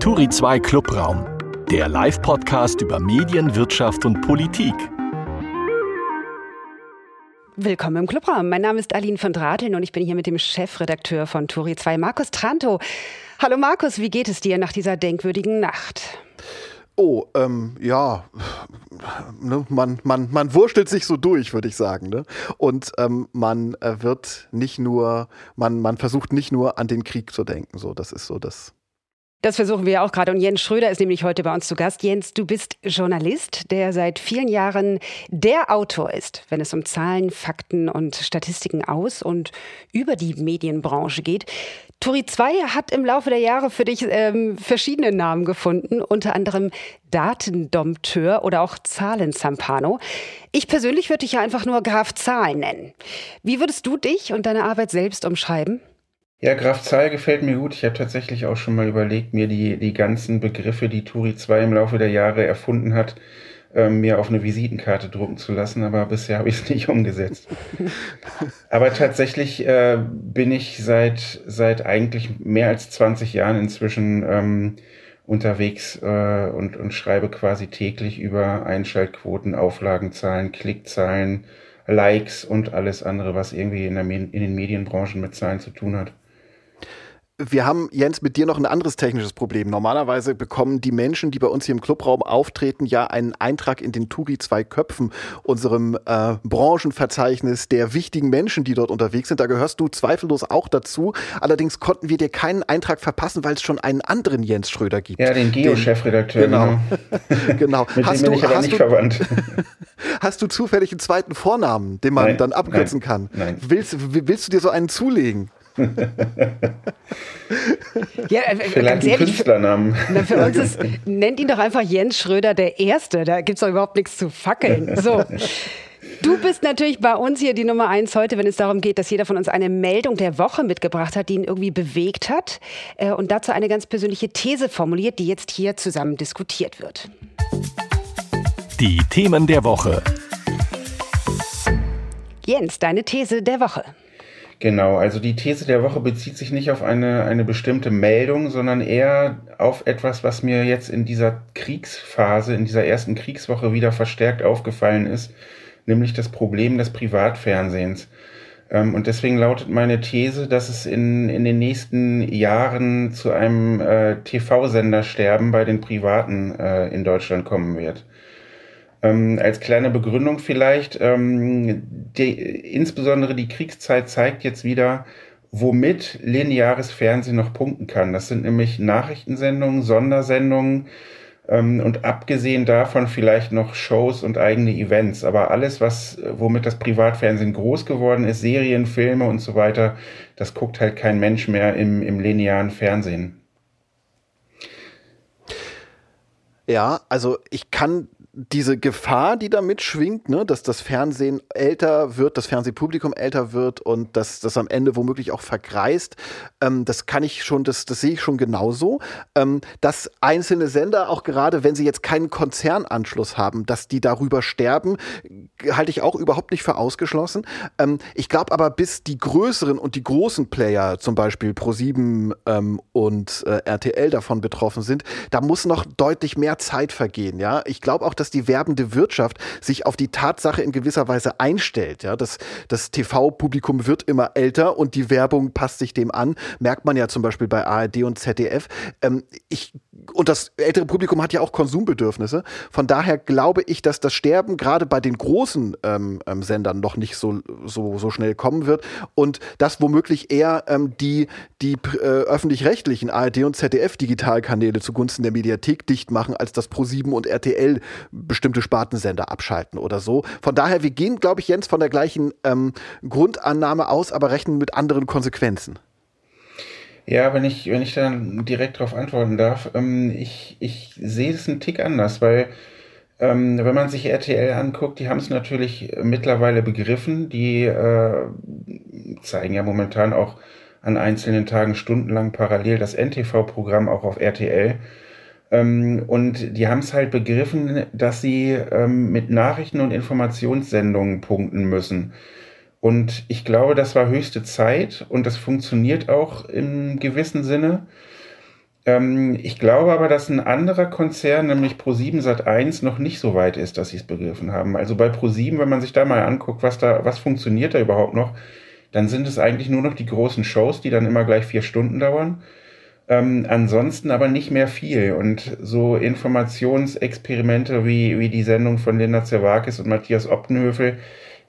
Turi 2 Clubraum, der Live-Podcast über Medien, Wirtschaft und Politik. Willkommen im Clubraum. Mein Name ist Aline von Drateln und ich bin hier mit dem Chefredakteur von Turi 2, Markus Tranto. Hallo Markus, wie geht es dir nach dieser denkwürdigen Nacht? Oh, ähm, ja, ne, man, man, man wurstelt sich so durch, würde ich sagen. Ne? Und ähm, man äh, wird nicht nur, man, man versucht nicht nur an den Krieg zu denken. So, das ist so das, das versuchen wir auch gerade. Und Jens Schröder ist nämlich heute bei uns zu Gast. Jens, du bist Journalist, der seit vielen Jahren der Autor ist, wenn es um Zahlen, Fakten und Statistiken aus und über die Medienbranche geht. Turi 2 hat im Laufe der Jahre für dich ähm, verschiedene Namen gefunden, unter anderem Datendompteur oder auch Zahlenzampano. Ich persönlich würde dich ja einfach nur Graf Zahlen nennen. Wie würdest du dich und deine Arbeit selbst umschreiben? Ja, Graf Zahl gefällt mir gut. Ich habe tatsächlich auch schon mal überlegt, mir die, die ganzen Begriffe, die Turi 2 im Laufe der Jahre erfunden hat, ähm, mir auf eine Visitenkarte drucken zu lassen, aber bisher habe ich es nicht umgesetzt. aber tatsächlich äh, bin ich seit, seit eigentlich mehr als 20 Jahren inzwischen ähm, unterwegs äh, und, und schreibe quasi täglich über Einschaltquoten, Auflagenzahlen, Klickzahlen, Likes und alles andere, was irgendwie in, der, in den Medienbranchen mit Zahlen zu tun hat wir haben, Jens, mit dir noch ein anderes technisches Problem. Normalerweise bekommen die Menschen, die bei uns hier im Clubraum auftreten, ja einen Eintrag in den Turi zwei Köpfen, unserem äh, Branchenverzeichnis der wichtigen Menschen, die dort unterwegs sind. Da gehörst du zweifellos auch dazu. Allerdings konnten wir dir keinen Eintrag verpassen, weil es schon einen anderen Jens Schröder gibt. Ja, den Geo-Chefredakteur. Genau. genau. mit hast dem bin du, ich aber nicht du, verwandt. hast du zufällig einen zweiten Vornamen, den man nein, dann abkürzen nein, kann? Nein. Willst, willst du dir so einen zulegen? ja, äh, Vielleicht einen Künstlernamen. Na, für uns ist, nennt ihn doch einfach Jens Schröder der Erste. Da gibt es doch überhaupt nichts zu fackeln. So. Du bist natürlich bei uns hier die Nummer eins heute, wenn es darum geht, dass jeder von uns eine Meldung der Woche mitgebracht hat, die ihn irgendwie bewegt hat äh, und dazu eine ganz persönliche These formuliert, die jetzt hier zusammen diskutiert wird. Die Themen der Woche. Jens, deine These der Woche. Genau, also die These der Woche bezieht sich nicht auf eine, eine bestimmte Meldung, sondern eher auf etwas, was mir jetzt in dieser Kriegsphase, in dieser ersten Kriegswoche wieder verstärkt aufgefallen ist, nämlich das Problem des Privatfernsehens. Ähm, und deswegen lautet meine These, dass es in, in den nächsten Jahren zu einem äh, TV-Sendersterben bei den Privaten äh, in Deutschland kommen wird. Ähm, als kleine Begründung vielleicht, ähm, die, insbesondere die Kriegszeit zeigt jetzt wieder, womit lineares Fernsehen noch punkten kann. Das sind nämlich Nachrichtensendungen, Sondersendungen ähm, und abgesehen davon vielleicht noch Shows und eigene Events. Aber alles, was, womit das Privatfernsehen groß geworden ist, Serien, Filme und so weiter, das guckt halt kein Mensch mehr im, im linearen Fernsehen. Ja, also ich kann diese Gefahr, die da mitschwingt, ne, dass das Fernsehen älter wird, das Fernsehpublikum älter wird und dass das am Ende womöglich auch vergreist, ähm, das kann ich schon, das, das sehe ich schon genauso. Ähm, dass einzelne Sender, auch gerade wenn sie jetzt keinen Konzernanschluss haben, dass die darüber sterben, halte ich auch überhaupt nicht für ausgeschlossen. Ähm, ich glaube aber, bis die größeren und die großen Player, zum Beispiel Pro7 ähm, und äh, RTL davon betroffen sind, da muss noch deutlich mehr Zeit vergehen. Ja, ich glaube auch, dass dass die werbende Wirtschaft sich auf die Tatsache in gewisser Weise einstellt. Ja, das, das TV-Publikum wird immer älter und die Werbung passt sich dem an. Merkt man ja zum Beispiel bei ARD und ZDF. Ähm, ich und das ältere Publikum hat ja auch Konsumbedürfnisse. Von daher glaube ich, dass das Sterben gerade bei den großen ähm, ähm, Sendern noch nicht so, so, so schnell kommen wird und dass womöglich eher ähm, die, die äh, öffentlich-rechtlichen ARD und ZDF-Digitalkanäle zugunsten der Mediathek dicht machen, als dass Pro7 und RTL bestimmte Spartensender abschalten oder so. Von daher, wir gehen, glaube ich, Jens, von der gleichen ähm, Grundannahme aus, aber rechnen mit anderen Konsequenzen. Ja, wenn ich, wenn ich dann direkt darauf antworten darf, ähm, ich, ich sehe es einen Tick anders, weil ähm, wenn man sich RTL anguckt, die haben es natürlich mittlerweile begriffen, die äh, zeigen ja momentan auch an einzelnen Tagen stundenlang parallel das NTV-Programm auch auf RTL. Ähm, und die haben es halt begriffen, dass sie ähm, mit Nachrichten und Informationssendungen punkten müssen. Und ich glaube, das war höchste Zeit und das funktioniert auch im gewissen Sinne. Ähm, ich glaube aber, dass ein anderer Konzern, nämlich Pro7 Sat1, noch nicht so weit ist, dass sie es begriffen haben. Also bei Pro7, wenn man sich da mal anguckt, was da, was funktioniert da überhaupt noch, dann sind es eigentlich nur noch die großen Shows, die dann immer gleich vier Stunden dauern. Ähm, ansonsten aber nicht mehr viel. Und so Informationsexperimente wie, wie die Sendung von Linda Zerwakis und Matthias Optenhöfel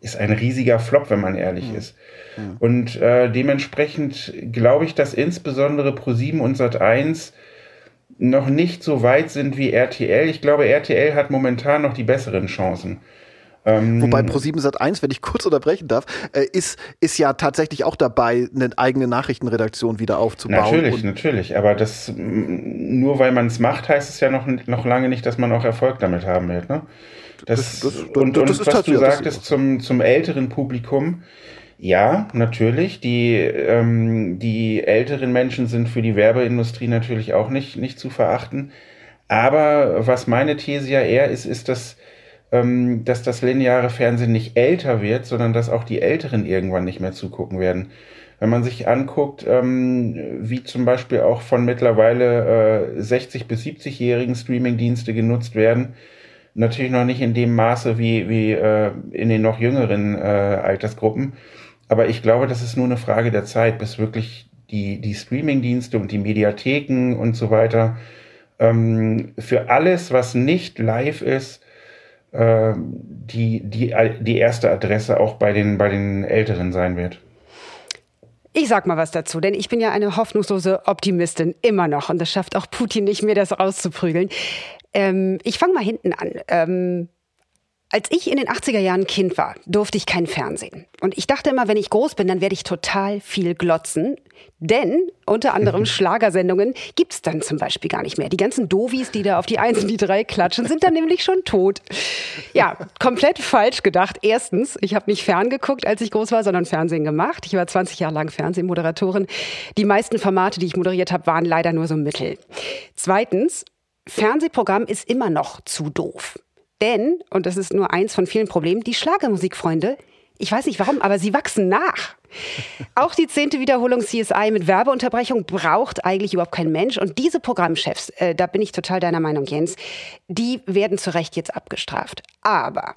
ist ein riesiger Flop, wenn man ehrlich mhm. ist. Mhm. Und äh, dementsprechend glaube ich, dass insbesondere Pro7 und Sat1 noch nicht so weit sind wie RTL. Ich glaube, RTL hat momentan noch die besseren Chancen. Ähm, Wobei Pro7 Sat1, wenn ich kurz unterbrechen darf, äh, ist, ist ja tatsächlich auch dabei, eine eigene Nachrichtenredaktion wieder aufzubauen. Natürlich, natürlich. Aber das nur weil man es macht, heißt es ja noch, noch lange nicht, dass man auch Erfolg damit haben wird. Ne? Das, das, das, und, und was du sagtest zum, zum älteren Publikum, ja, natürlich. Die, ähm, die älteren Menschen sind für die Werbeindustrie natürlich auch nicht, nicht zu verachten. Aber was meine These ja eher ist, ist, dass ähm, dass das lineare Fernsehen nicht älter wird, sondern dass auch die Älteren irgendwann nicht mehr zugucken werden. Wenn man sich anguckt, ähm, wie zum Beispiel auch von mittlerweile äh, 60 bis 70-jährigen Streamingdienste genutzt werden, natürlich noch nicht in dem Maße wie, wie äh, in den noch jüngeren äh, Altersgruppen. Aber ich glaube, das ist nur eine Frage der Zeit, bis wirklich die, die Streamingdienste und die Mediatheken und so weiter ähm, für alles, was nicht live ist, äh, die, die, die erste Adresse auch bei den, bei den Älteren sein wird. Ich sag mal was dazu, denn ich bin ja eine hoffnungslose Optimistin, immer noch. Und das schafft auch Putin nicht mehr, das rauszuprügeln. Ähm, ich fange mal hinten an. Ähm, als ich in den 80er Jahren Kind war, durfte ich kein Fernsehen. Und ich dachte immer, wenn ich groß bin, dann werde ich total viel glotzen. Denn unter anderem Schlagersendungen gibt's dann zum Beispiel gar nicht mehr. Die ganzen Dovis, die da auf die Eins und die Drei klatschen, sind dann nämlich schon tot. Ja, komplett falsch gedacht. Erstens, ich habe nicht ferngeguckt, als ich groß war, sondern Fernsehen gemacht. Ich war 20 Jahre lang Fernsehmoderatorin. Die meisten Formate, die ich moderiert habe, waren leider nur so Mittel. Zweitens, Fernsehprogramm ist immer noch zu doof. Denn, und das ist nur eins von vielen Problemen, die Schlagermusikfreunde, ich weiß nicht warum, aber sie wachsen nach. Auch die zehnte Wiederholung CSI mit Werbeunterbrechung braucht eigentlich überhaupt kein Mensch. Und diese Programmchefs, äh, da bin ich total deiner Meinung, Jens, die werden zu Recht jetzt abgestraft. Aber,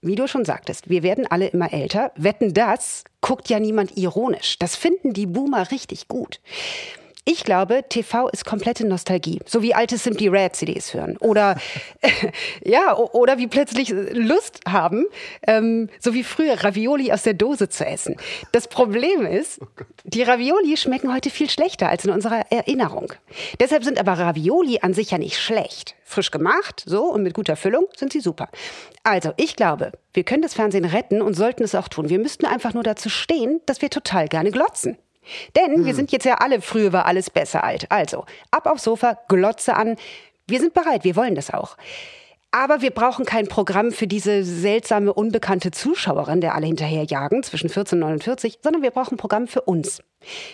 wie du schon sagtest, wir werden alle immer älter. Wetten das guckt ja niemand ironisch. Das finden die Boomer richtig gut. Ich glaube, TV ist komplette Nostalgie. So wie alte Simply Red CDs hören. Oder, ja, oder wie plötzlich Lust haben, ähm, so wie früher Ravioli aus der Dose zu essen. Das Problem ist, oh die Ravioli schmecken heute viel schlechter als in unserer Erinnerung. Deshalb sind aber Ravioli an sich ja nicht schlecht. Frisch gemacht, so und mit guter Füllung sind sie super. Also, ich glaube, wir können das Fernsehen retten und sollten es auch tun. Wir müssten einfach nur dazu stehen, dass wir total gerne glotzen. Denn hm. wir sind jetzt ja alle, früher war alles besser alt. Also, ab aufs Sofa, Glotze an. Wir sind bereit, wir wollen das auch. Aber wir brauchen kein Programm für diese seltsame, unbekannte Zuschauerin, der alle hinterherjagen, zwischen 14 und 49, sondern wir brauchen ein Programm für uns.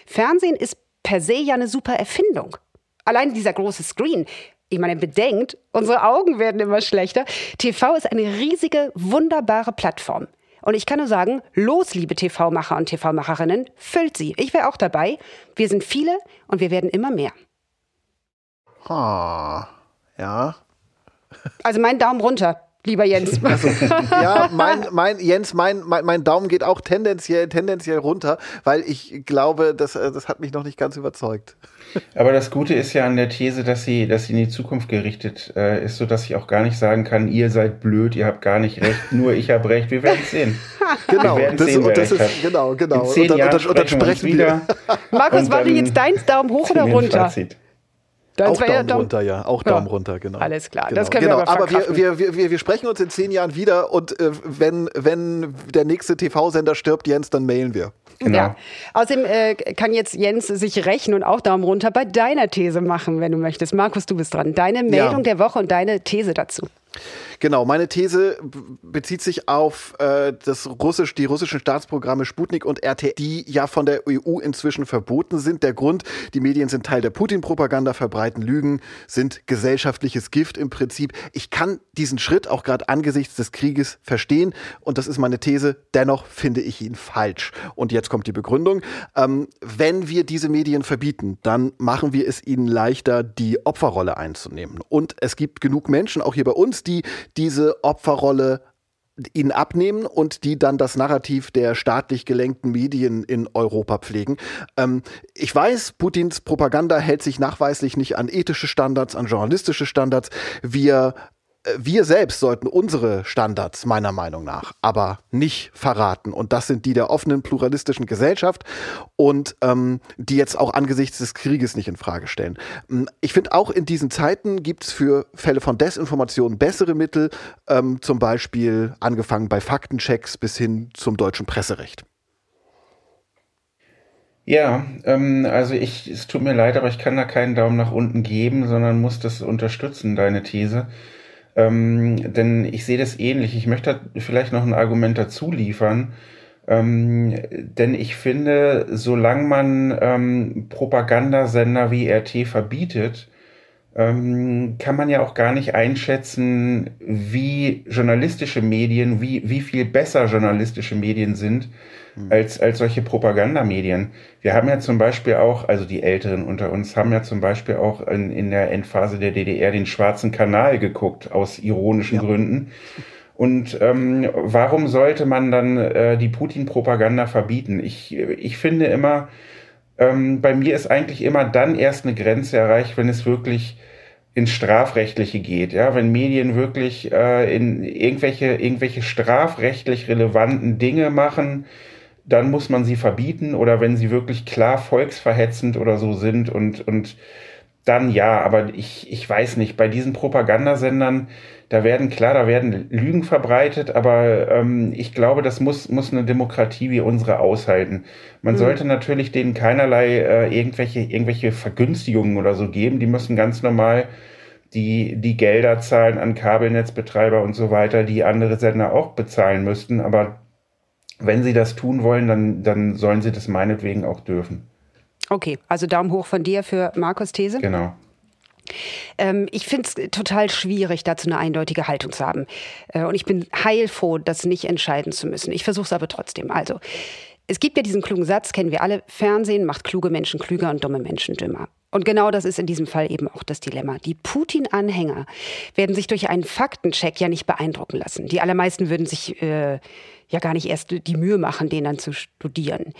Fernsehen ist per se ja eine super Erfindung. Allein dieser große Screen. Ich meine, bedenkt, unsere Augen werden immer schlechter. TV ist eine riesige, wunderbare Plattform. Und ich kann nur sagen, los, liebe TV-Macher und TV-Macherinnen, füllt sie. Ich wäre auch dabei. Wir sind viele und wir werden immer mehr. Ha, ja. Also mein Daumen runter lieber Jens. Also, ja, mein, mein, Jens, mein, mein, mein Daumen geht auch tendenziell, tendenziell runter, weil ich glaube, das, äh, das hat mich noch nicht ganz überzeugt. Aber das Gute ist ja an der These, dass sie, dass sie in die Zukunft gerichtet äh, ist, so dass ich auch gar nicht sagen kann, ihr seid blöd, ihr habt gar nicht recht, nur ich habe recht. Wir werden es sehen. Genau, wir das, sehen, das ist, genau, genau. In zehn und dann, Jahren und dann, sprechen wir wieder. Markus, war denn jetzt dein Daumen hoch oder runter? Fazit. Auch Daumen, Daumen runter, ja. Auch Daumen ja. runter, genau. Alles klar, genau. das können genau. wir aber, aber wir, wir, wir, wir sprechen uns in zehn Jahren wieder und äh, wenn, wenn der nächste TV-Sender stirbt, Jens, dann mailen wir. Genau. Ja. Außerdem äh, kann jetzt Jens sich rächen und auch Daumen runter bei deiner These machen, wenn du möchtest. Markus, du bist dran. Deine Meldung ja. der Woche und deine These dazu. Genau, meine These bezieht sich auf äh, das russisch, die russischen Staatsprogramme Sputnik und RT, die ja von der EU inzwischen verboten sind. Der Grund, die Medien sind Teil der Putin-Propaganda, verbreiten Lügen, sind gesellschaftliches Gift im Prinzip. Ich kann diesen Schritt auch gerade angesichts des Krieges verstehen und das ist meine These. Dennoch finde ich ihn falsch. Und jetzt kommt die Begründung. Ähm, wenn wir diese Medien verbieten, dann machen wir es ihnen leichter, die Opferrolle einzunehmen. Und es gibt genug Menschen, auch hier bei uns, die diese Opferrolle ihnen abnehmen und die dann das Narrativ der staatlich gelenkten Medien in Europa pflegen. Ähm, ich weiß, Putins Propaganda hält sich nachweislich nicht an ethische Standards, an journalistische Standards. Wir wir selbst sollten unsere Standards meiner Meinung nach aber nicht verraten. Und das sind die der offenen, pluralistischen Gesellschaft und ähm, die jetzt auch angesichts des Krieges nicht in Frage stellen. Ähm, ich finde auch in diesen Zeiten gibt es für Fälle von Desinformation bessere Mittel, ähm, zum Beispiel angefangen bei Faktenchecks bis hin zum deutschen Presserecht. Ja, ähm, also ich, es tut mir leid, aber ich kann da keinen Daumen nach unten geben, sondern muss das unterstützen, deine These. Ähm, denn ich sehe das ähnlich. Ich möchte vielleicht noch ein Argument dazu liefern. Ähm, denn ich finde, solange man ähm, Propagandasender wie RT verbietet, ähm, kann man ja auch gar nicht einschätzen, wie journalistische Medien, wie, wie viel besser journalistische Medien sind hm. als, als solche Propagandamedien. Wir haben ja zum Beispiel auch, also die Älteren unter uns haben ja zum Beispiel auch in, in der Endphase der DDR den Schwarzen Kanal geguckt, aus ironischen ja. Gründen. Und ähm, warum sollte man dann äh, die Putin-Propaganda verbieten? Ich, ich finde immer, ähm, bei mir ist eigentlich immer dann erst eine Grenze erreicht, wenn es wirklich ins Strafrechtliche geht, ja, wenn Medien wirklich äh, in irgendwelche, irgendwelche strafrechtlich relevanten Dinge machen, dann muss man sie verbieten oder wenn sie wirklich klar volksverhetzend oder so sind und, und dann ja, aber ich, ich weiß nicht, bei diesen Propagandasendern, da werden, klar, da werden Lügen verbreitet, aber ähm, ich glaube, das muss, muss eine Demokratie wie unsere aushalten. Man mhm. sollte natürlich denen keinerlei äh, irgendwelche, irgendwelche Vergünstigungen oder so geben, die müssen ganz normal die, die Gelder zahlen an Kabelnetzbetreiber und so weiter, die andere Sender auch bezahlen müssten, aber wenn sie das tun wollen, dann, dann sollen sie das meinetwegen auch dürfen. Okay, also Daumen hoch von dir für Markus These. Genau. Ähm, ich finde es total schwierig, dazu eine eindeutige Haltung zu haben. Äh, und ich bin heilfroh, das nicht entscheiden zu müssen. Ich versuche es aber trotzdem. Also, es gibt ja diesen klugen Satz, kennen wir alle, Fernsehen macht kluge Menschen klüger und dumme Menschen dümmer. Und genau das ist in diesem Fall eben auch das Dilemma. Die Putin-Anhänger werden sich durch einen Faktencheck ja nicht beeindrucken lassen. Die allermeisten würden sich äh, ja gar nicht erst die Mühe machen, den dann zu studieren.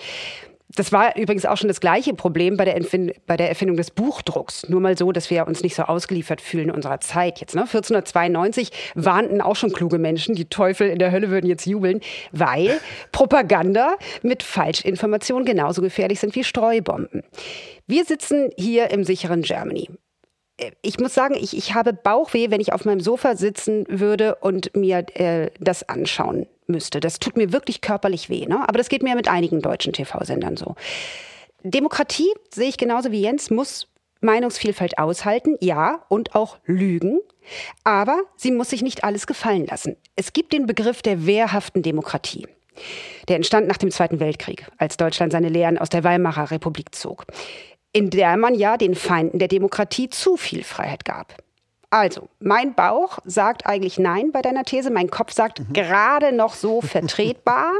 Das war übrigens auch schon das gleiche Problem bei der, bei der, Erfindung des Buchdrucks. Nur mal so, dass wir uns nicht so ausgeliefert fühlen in unserer Zeit jetzt. Ne? 1492 warnten auch schon kluge Menschen, die Teufel in der Hölle würden jetzt jubeln, weil Propaganda mit Falschinformation genauso gefährlich sind wie Streubomben. Wir sitzen hier im sicheren Germany ich muss sagen, ich, ich habe Bauchweh, wenn ich auf meinem Sofa sitzen würde und mir äh, das anschauen müsste. Das tut mir wirklich körperlich weh. Ne? Aber das geht mir mit einigen deutschen TV-Sendern so. Demokratie, sehe ich genauso wie Jens, muss Meinungsvielfalt aushalten, ja, und auch lügen. Aber sie muss sich nicht alles gefallen lassen. Es gibt den Begriff der wehrhaften Demokratie. Der entstand nach dem Zweiten Weltkrieg, als Deutschland seine Lehren aus der Weimarer Republik zog in der man ja den Feinden der Demokratie zu viel Freiheit gab. Also, mein Bauch sagt eigentlich Nein bei deiner These, mein Kopf sagt mhm. gerade noch so vertretbar.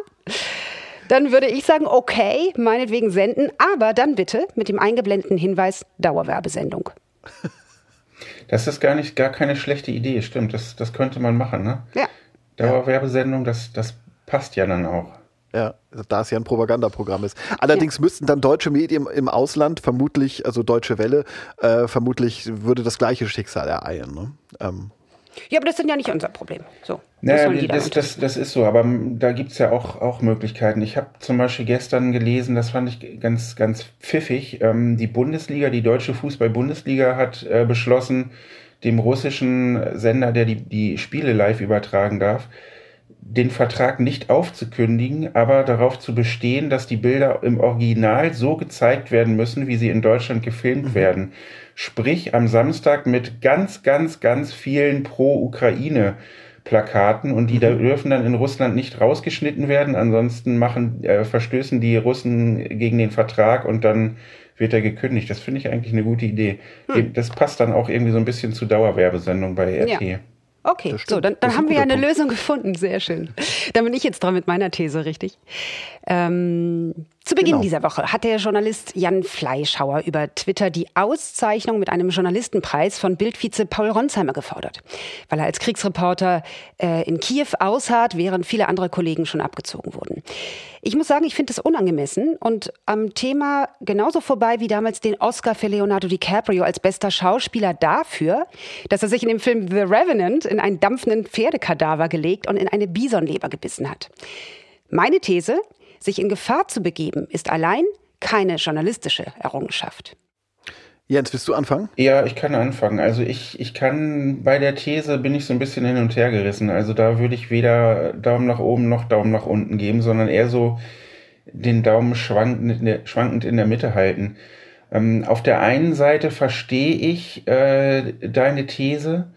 Dann würde ich sagen, okay, meinetwegen senden, aber dann bitte mit dem eingeblendeten Hinweis Dauerwerbesendung. Das ist gar nicht gar keine schlechte Idee, stimmt. Das, das könnte man machen, ne? Ja. Dauerwerbesendung, das, das passt ja dann auch. Ja, also da es ja ein Propagandaprogramm ist. Allerdings ja. müssten dann deutsche Medien im Ausland vermutlich, also Deutsche Welle, äh, vermutlich würde das gleiche Schicksal ereilen. Ne? Ähm. Ja, aber das ist ja nicht unser Problem. So, naja, das, das, das, ist so, aber da gibt es ja auch, auch Möglichkeiten. Ich habe zum Beispiel gestern gelesen, das fand ich ganz, ganz pfiffig, ähm, die Bundesliga, die deutsche Fußball-Bundesliga hat äh, beschlossen, dem russischen Sender, der die, die Spiele live übertragen darf, den Vertrag nicht aufzukündigen, aber darauf zu bestehen, dass die Bilder im Original so gezeigt werden müssen, wie sie in Deutschland gefilmt mhm. werden. Sprich am Samstag mit ganz, ganz, ganz vielen Pro-Ukraine. Plakaten und die mhm. dürfen dann in Russland nicht rausgeschnitten werden. Ansonsten machen, äh, verstößen die Russen gegen den Vertrag und dann wird er gekündigt. Das finde ich eigentlich eine gute Idee. Hm. Das passt dann auch irgendwie so ein bisschen zur Dauerwerbesendung bei RT. Ja. Okay, so, dann, dann haben wir ja eine Punkt. Lösung gefunden. Sehr schön. Dann bin ich jetzt dran mit meiner These, richtig? Ähm, zu Beginn genau. dieser Woche hat der Journalist Jan Fleischhauer über Twitter die Auszeichnung mit einem Journalistenpreis von Bildvize Paul Ronsheimer gefordert, weil er als Kriegsreporter äh, in Kiew ausharrt, während viele andere Kollegen schon abgezogen wurden. Ich muss sagen, ich finde es unangemessen und am Thema genauso vorbei wie damals den Oscar für Leonardo DiCaprio als bester Schauspieler dafür, dass er sich in dem Film The Revenant in einen dampfenden Pferdekadaver gelegt und in eine Bisonleber gebissen hat. Meine These, sich in Gefahr zu begeben, ist allein keine journalistische Errungenschaft. Jens, willst du anfangen? Ja, ich kann anfangen. Also ich, ich kann bei der These bin ich so ein bisschen hin und her gerissen. Also da würde ich weder Daumen nach oben noch Daumen nach unten geben, sondern eher so den Daumen schwankend in der, schwankend in der Mitte halten. Ähm, auf der einen Seite verstehe ich äh, deine These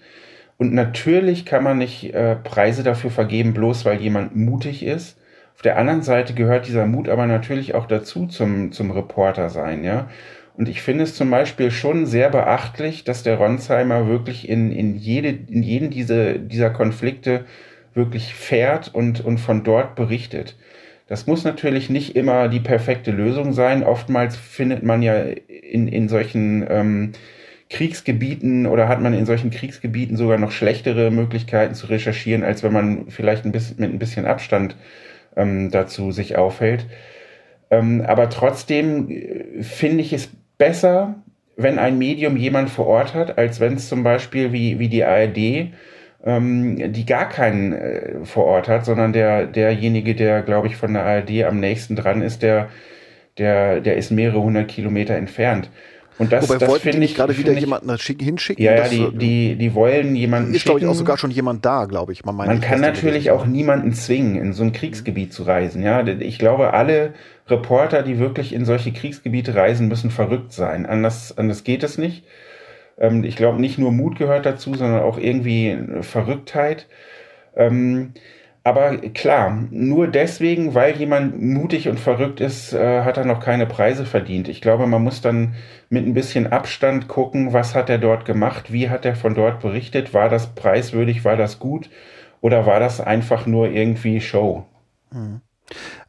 und natürlich kann man nicht äh, Preise dafür vergeben, bloß weil jemand mutig ist. Auf der anderen Seite gehört dieser Mut aber natürlich auch dazu zum, zum Reporter sein, ja. Und ich finde es zum Beispiel schon sehr beachtlich, dass der Ronsheimer wirklich in, in, jede, in jeden diese, dieser Konflikte wirklich fährt und, und von dort berichtet. Das muss natürlich nicht immer die perfekte Lösung sein. Oftmals findet man ja in, in solchen ähm, Kriegsgebieten oder hat man in solchen Kriegsgebieten sogar noch schlechtere Möglichkeiten zu recherchieren, als wenn man vielleicht ein bisschen, mit ein bisschen Abstand ähm, dazu sich aufhält. Ähm, aber trotzdem äh, finde ich es besser, wenn ein Medium jemand vor Ort hat, als wenn es zum Beispiel wie, wie die ARD, ähm, die gar keinen äh, vor Ort hat, sondern der, derjenige, der, glaube ich, von der ARD am nächsten dran ist, der, der, der ist mehrere hundert Kilometer entfernt. Und das, Wobei das wollten die nicht gerade wieder ich, jemanden hinschicken? Ja, ja, die, die, die wollen jemanden Ist, glaube ich, auch sogar schon jemand da, glaube ich. Man, Man kann natürlich auch niemanden zwingen, in so ein Kriegsgebiet zu reisen. Ja, ich glaube, alle Reporter, die wirklich in solche Kriegsgebiete reisen, müssen verrückt sein. Anders, anders geht es nicht. Ähm, ich glaube, nicht nur Mut gehört dazu, sondern auch irgendwie Verrücktheit. Aber klar, nur deswegen, weil jemand mutig und verrückt ist, äh, hat er noch keine Preise verdient. Ich glaube, man muss dann mit ein bisschen Abstand gucken, was hat er dort gemacht, wie hat er von dort berichtet, war das preiswürdig, war das gut oder war das einfach nur irgendwie Show? Mhm.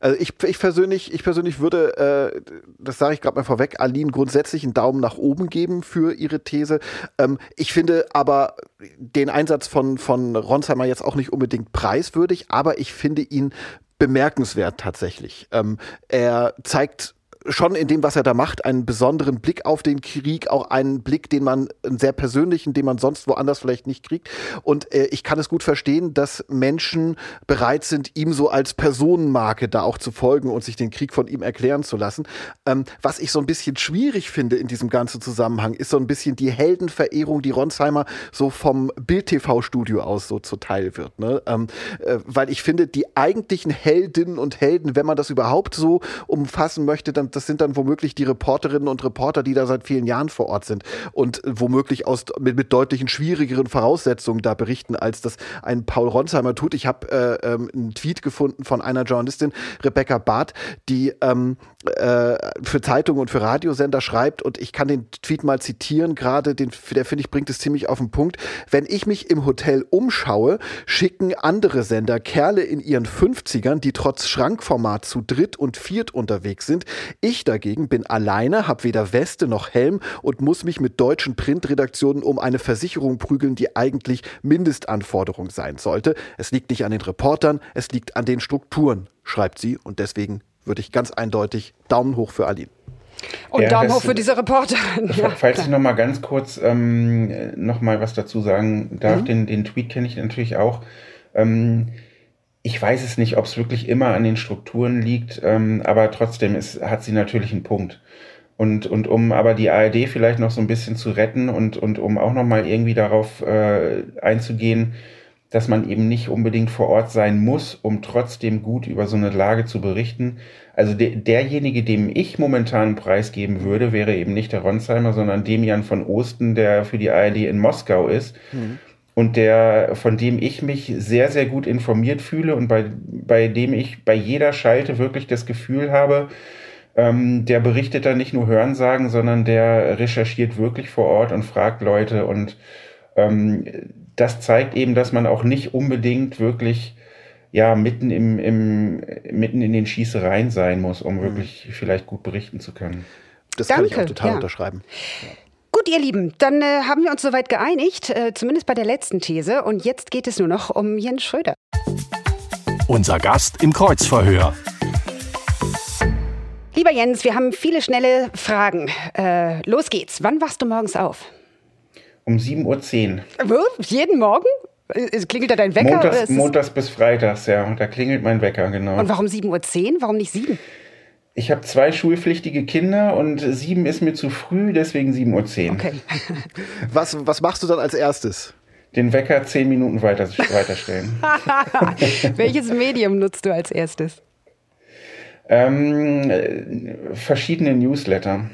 Also ich, ich persönlich, ich persönlich würde, äh, das sage ich gerade mal vorweg, Aline grundsätzlich einen Daumen nach oben geben für ihre These. Ähm, ich finde aber den Einsatz von, von Ronsheimer jetzt auch nicht unbedingt preiswürdig, aber ich finde ihn bemerkenswert tatsächlich. Ähm, er zeigt schon in dem, was er da macht, einen besonderen Blick auf den Krieg, auch einen Blick, den man, einen sehr persönlichen, den man sonst woanders vielleicht nicht kriegt. Und äh, ich kann es gut verstehen, dass Menschen bereit sind, ihm so als Personenmarke da auch zu folgen und sich den Krieg von ihm erklären zu lassen. Ähm, was ich so ein bisschen schwierig finde in diesem ganzen Zusammenhang, ist so ein bisschen die Heldenverehrung, die Ronsheimer so vom Bild-TV-Studio aus so zuteil wird. Ne? Ähm, äh, weil ich finde, die eigentlichen Heldinnen und Helden, wenn man das überhaupt so umfassen möchte, dann das sind dann womöglich die Reporterinnen und Reporter, die da seit vielen Jahren vor Ort sind und womöglich aus, mit, mit deutlichen schwierigeren Voraussetzungen da berichten, als das ein Paul Ronsheimer tut. Ich habe äh, ähm, einen Tweet gefunden von einer Journalistin, Rebecca Barth, die ähm, äh, für Zeitungen und für Radiosender schreibt und ich kann den Tweet mal zitieren, gerade den, der finde ich bringt es ziemlich auf den Punkt. Wenn ich mich im Hotel umschaue, schicken andere Sender Kerle in ihren 50ern, die trotz Schrankformat zu dritt und viert unterwegs sind. Ich dagegen bin alleine, habe weder Weste noch Helm und muss mich mit deutschen Printredaktionen um eine Versicherung prügeln, die eigentlich Mindestanforderung sein sollte. Es liegt nicht an den Reportern, es liegt an den Strukturen, schreibt sie. Und deswegen würde ich ganz eindeutig Daumen hoch für Aline. Und ja, Daumen hoch für diese Reporter. Ja, falls ich noch mal ganz kurz ähm, noch mal was dazu sagen darf, mhm. den, den Tweet kenne ich natürlich auch. Ähm, ich weiß es nicht, ob es wirklich immer an den Strukturen liegt, ähm, aber trotzdem ist, hat sie natürlich einen Punkt. Und, und um aber die ARD vielleicht noch so ein bisschen zu retten und, und um auch noch mal irgendwie darauf äh, einzugehen, dass man eben nicht unbedingt vor Ort sein muss, um trotzdem gut über so eine Lage zu berichten. Also de derjenige, dem ich momentan einen Preis geben würde, wäre eben nicht der Ronsheimer, sondern Demian von Osten, der für die ARD in Moskau ist. Mhm. Und der, von dem ich mich sehr, sehr gut informiert fühle und bei, bei dem ich bei jeder Schalte wirklich das Gefühl habe, ähm, der berichtet da nicht nur Hörensagen, sondern der recherchiert wirklich vor Ort und fragt Leute und ähm, das zeigt eben, dass man auch nicht unbedingt wirklich ja mitten im, im mitten in den Schießereien sein muss, um mhm. wirklich vielleicht gut berichten zu können. Das Danke, kann ich auch total ja. unterschreiben. Gut, ihr Lieben, dann äh, haben wir uns soweit geeinigt, äh, zumindest bei der letzten These. Und jetzt geht es nur noch um Jens Schröder. Unser Gast im Kreuzverhör. Lieber Jens, wir haben viele schnelle Fragen. Äh, los geht's. Wann wachst du morgens auf? Um 7.10 Uhr. Jeden Morgen? Klingelt da dein Wecker? Montags, Montags bis Freitags, ja. Da klingelt mein Wecker, genau. Und warum 7.10 Uhr? Warum nicht 7? Ich habe zwei schulpflichtige Kinder und 7 ist mir zu früh, deswegen 7.10 Uhr. Okay. was, was machst du dann als erstes? Den Wecker 10 Minuten weiter, weiterstellen. Welches Medium nutzt du als erstes? Ähm, verschiedene Newsletter.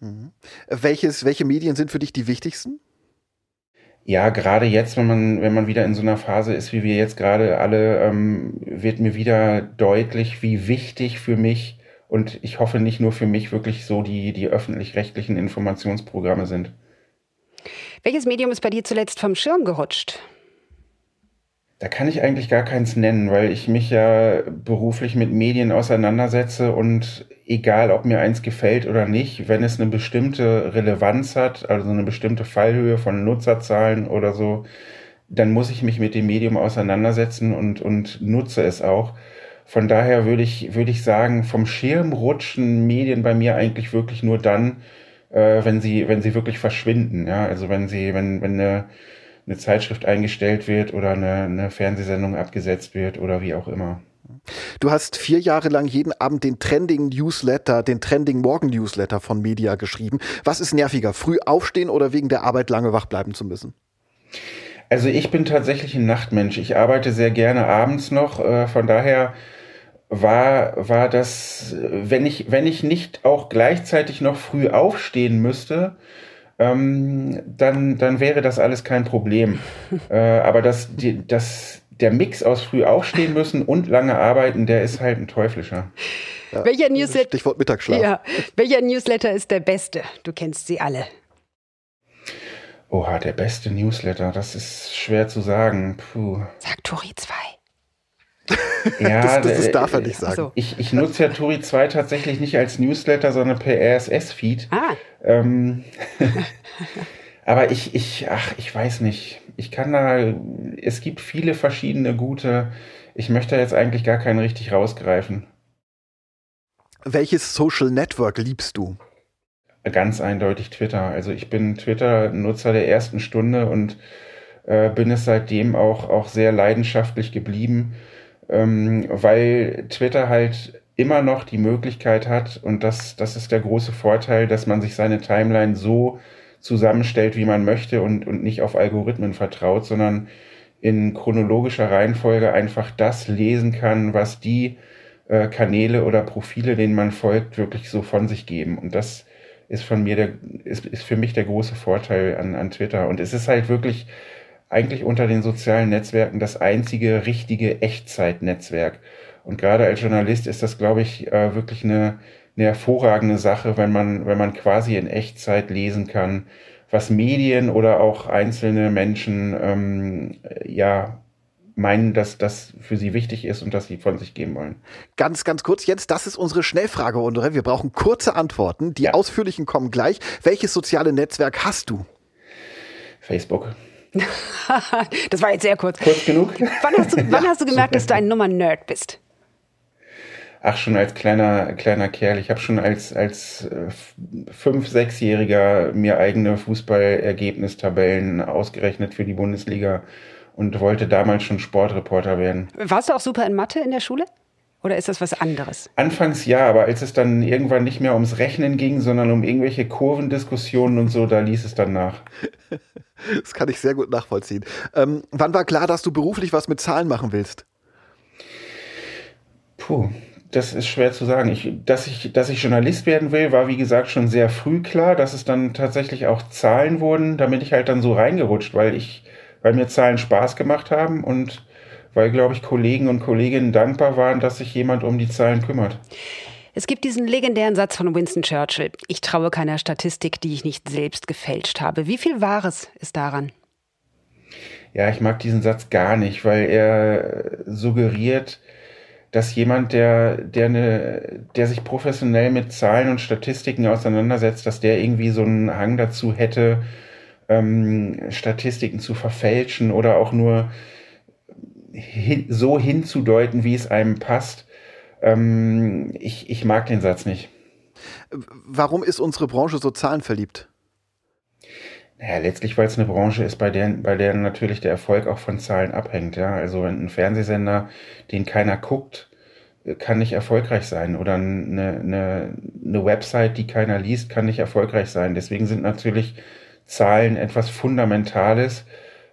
Mhm. Welches, welche Medien sind für dich die wichtigsten? Ja, gerade jetzt, wenn man, wenn man wieder in so einer Phase ist, wie wir jetzt gerade alle, ähm, wird mir wieder deutlich, wie wichtig für mich und ich hoffe nicht nur für mich wirklich so die, die öffentlich-rechtlichen Informationsprogramme sind. Welches Medium ist bei dir zuletzt vom Schirm gerutscht? Da kann ich eigentlich gar keins nennen, weil ich mich ja beruflich mit Medien auseinandersetze und egal, ob mir eins gefällt oder nicht, wenn es eine bestimmte Relevanz hat, also eine bestimmte Fallhöhe von Nutzerzahlen oder so, dann muss ich mich mit dem Medium auseinandersetzen und, und nutze es auch. Von daher würde ich, würde ich sagen, vom Schirm rutschen Medien bei mir eigentlich wirklich nur dann, äh, wenn sie, wenn sie wirklich verschwinden. Ja, also wenn sie, wenn, wenn eine, eine Zeitschrift eingestellt wird oder eine, eine Fernsehsendung abgesetzt wird oder wie auch immer. Du hast vier Jahre lang jeden Abend den Trending Newsletter, den Trending Morgen Newsletter von Media geschrieben. Was ist nerviger, früh aufstehen oder wegen der Arbeit lange wach bleiben zu müssen? Also ich bin tatsächlich ein Nachtmensch. Ich arbeite sehr gerne abends noch. Äh, von daher war, war das, wenn ich, wenn ich nicht auch gleichzeitig noch früh aufstehen müsste, ähm, dann, dann wäre das alles kein Problem. äh, aber das, die, das, der Mix aus früh aufstehen müssen und lange arbeiten, der ist halt ein teuflischer. Ja, welcher Newsletter, Stichwort Mittagsschlaf. Ja, welcher Newsletter ist der beste? Du kennst sie alle. Oha, der beste Newsletter, das ist schwer zu sagen. Puh. Sag Tori 2. Ja, das, das, das, darf er nicht sagen. So. Ich, ich nutze ja Tori 2 tatsächlich nicht als Newsletter, sondern per RSS-Feed. Ah. Ähm, aber ich, ich, ach, ich weiß nicht. Ich kann da, es gibt viele verschiedene gute. Ich möchte jetzt eigentlich gar keinen richtig rausgreifen. Welches Social Network liebst du? Ganz eindeutig Twitter. Also ich bin Twitter-Nutzer der ersten Stunde und äh, bin es seitdem auch, auch sehr leidenschaftlich geblieben ähm, weil Twitter halt immer noch die Möglichkeit hat, und das, das ist der große Vorteil, dass man sich seine Timeline so zusammenstellt, wie man möchte und, und nicht auf Algorithmen vertraut, sondern in chronologischer Reihenfolge einfach das lesen kann, was die äh, Kanäle oder Profile, denen man folgt, wirklich so von sich geben. Und das ist von mir der, ist, ist für mich der große Vorteil an, an Twitter. Und es ist halt wirklich eigentlich unter den sozialen Netzwerken das einzige richtige Echtzeitnetzwerk. Und gerade als Journalist ist das, glaube ich, äh, wirklich eine, eine hervorragende Sache, wenn man, wenn man quasi in Echtzeit lesen kann, was Medien oder auch einzelne Menschen ähm, ja meinen, dass das für sie wichtig ist und dass sie von sich geben wollen. Ganz, ganz kurz jetzt, das ist unsere Schnellfragerunde. Wir brauchen kurze Antworten. Die ja. ausführlichen kommen gleich. Welches soziale Netzwerk hast du? Facebook. das war jetzt sehr kurz. Kurz genug? Wann hast du, wann ja, hast du gemerkt, super. dass du ein Nummer-Nerd bist? Ach, schon als kleiner, kleiner Kerl. Ich habe schon als, als äh, fünf-, sechsjähriger mir eigene Fußballergebnistabellen ausgerechnet für die Bundesliga und wollte damals schon Sportreporter werden. Warst du auch super in Mathe in der Schule? Oder ist das was anderes? Anfangs ja, aber als es dann irgendwann nicht mehr ums Rechnen ging, sondern um irgendwelche Kurvendiskussionen und so, da ließ es dann nach. Das kann ich sehr gut nachvollziehen. Ähm, wann war klar, dass du beruflich was mit Zahlen machen willst? Puh, das ist schwer zu sagen. Ich, dass, ich, dass ich Journalist werden will, war wie gesagt schon sehr früh klar. Dass es dann tatsächlich auch Zahlen wurden, damit ich halt dann so reingerutscht, weil ich, weil mir Zahlen Spaß gemacht haben und weil, glaube ich, Kollegen und Kolleginnen dankbar waren, dass sich jemand um die Zahlen kümmert. Es gibt diesen legendären Satz von Winston Churchill. Ich traue keiner Statistik, die ich nicht selbst gefälscht habe. Wie viel Wahres ist daran? Ja, ich mag diesen Satz gar nicht, weil er suggeriert, dass jemand, der, der, eine, der sich professionell mit Zahlen und Statistiken auseinandersetzt, dass der irgendwie so einen Hang dazu hätte, ähm, Statistiken zu verfälschen oder auch nur hin, so hinzudeuten, wie es einem passt. Ähm, ich, ich mag den Satz nicht. Warum ist unsere Branche so zahlenverliebt? Naja, letztlich, weil es eine Branche ist, bei der, bei der natürlich der Erfolg auch von Zahlen abhängt. Ja? Also ein Fernsehsender, den keiner guckt, kann nicht erfolgreich sein. Oder eine, eine, eine Website, die keiner liest, kann nicht erfolgreich sein. Deswegen sind natürlich Zahlen etwas Fundamentales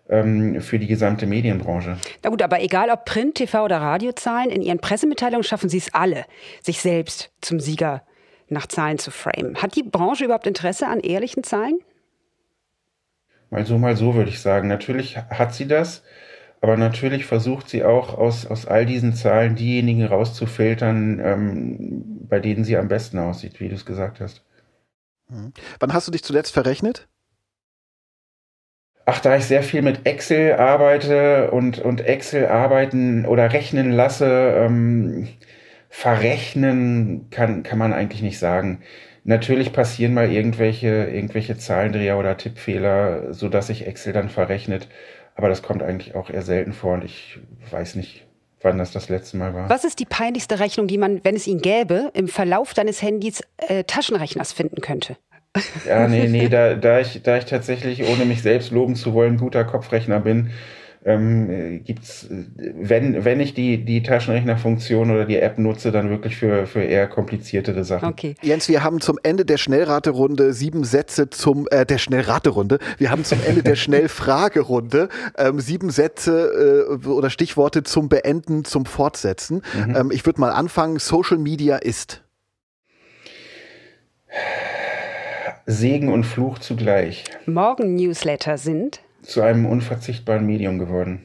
ähm, für die gesamte Medienbranche. Na gut, aber egal ob Print, TV oder Radiozahlen, in ihren Pressemitteilungen schaffen sie es alle, sich selbst zum Sieger nach Zahlen zu framen. Hat die Branche überhaupt Interesse an ehrlichen Zahlen? Mal so, mal so würde ich sagen. Natürlich hat sie das, aber natürlich versucht sie auch aus, aus all diesen Zahlen diejenigen rauszufiltern, ähm, bei denen sie am besten aussieht, wie du es gesagt hast. Mhm. Wann hast du dich zuletzt verrechnet? Ach, da ich sehr viel mit Excel arbeite und, und Excel arbeiten oder rechnen lasse, ähm, verrechnen kann, kann man eigentlich nicht sagen. Natürlich passieren mal irgendwelche, irgendwelche Zahlendreher oder Tippfehler, so dass sich Excel dann verrechnet. Aber das kommt eigentlich auch eher selten vor und ich weiß nicht, wann das das letzte Mal war. Was ist die peinlichste Rechnung, die man, wenn es ihn gäbe, im Verlauf deines Handys äh, Taschenrechners finden könnte? Ja, nee, nee, da, da, ich, da ich tatsächlich, ohne mich selbst loben zu wollen, guter Kopfrechner bin, ähm, gibt's, wenn, wenn ich die, die Taschenrechnerfunktion oder die App nutze, dann wirklich für, für eher kompliziertere Sachen. Okay. Jens, wir haben zum Ende der Schnellraterunde sieben Sätze zum, äh, der Schnellraterunde, wir haben zum Ende der Schnellfragerunde ähm, sieben Sätze äh, oder Stichworte zum Beenden, zum Fortsetzen. Mhm. Ähm, ich würde mal anfangen, Social Media ist. Segen und Fluch zugleich. Morgen-Newsletter sind zu einem unverzichtbaren Medium geworden.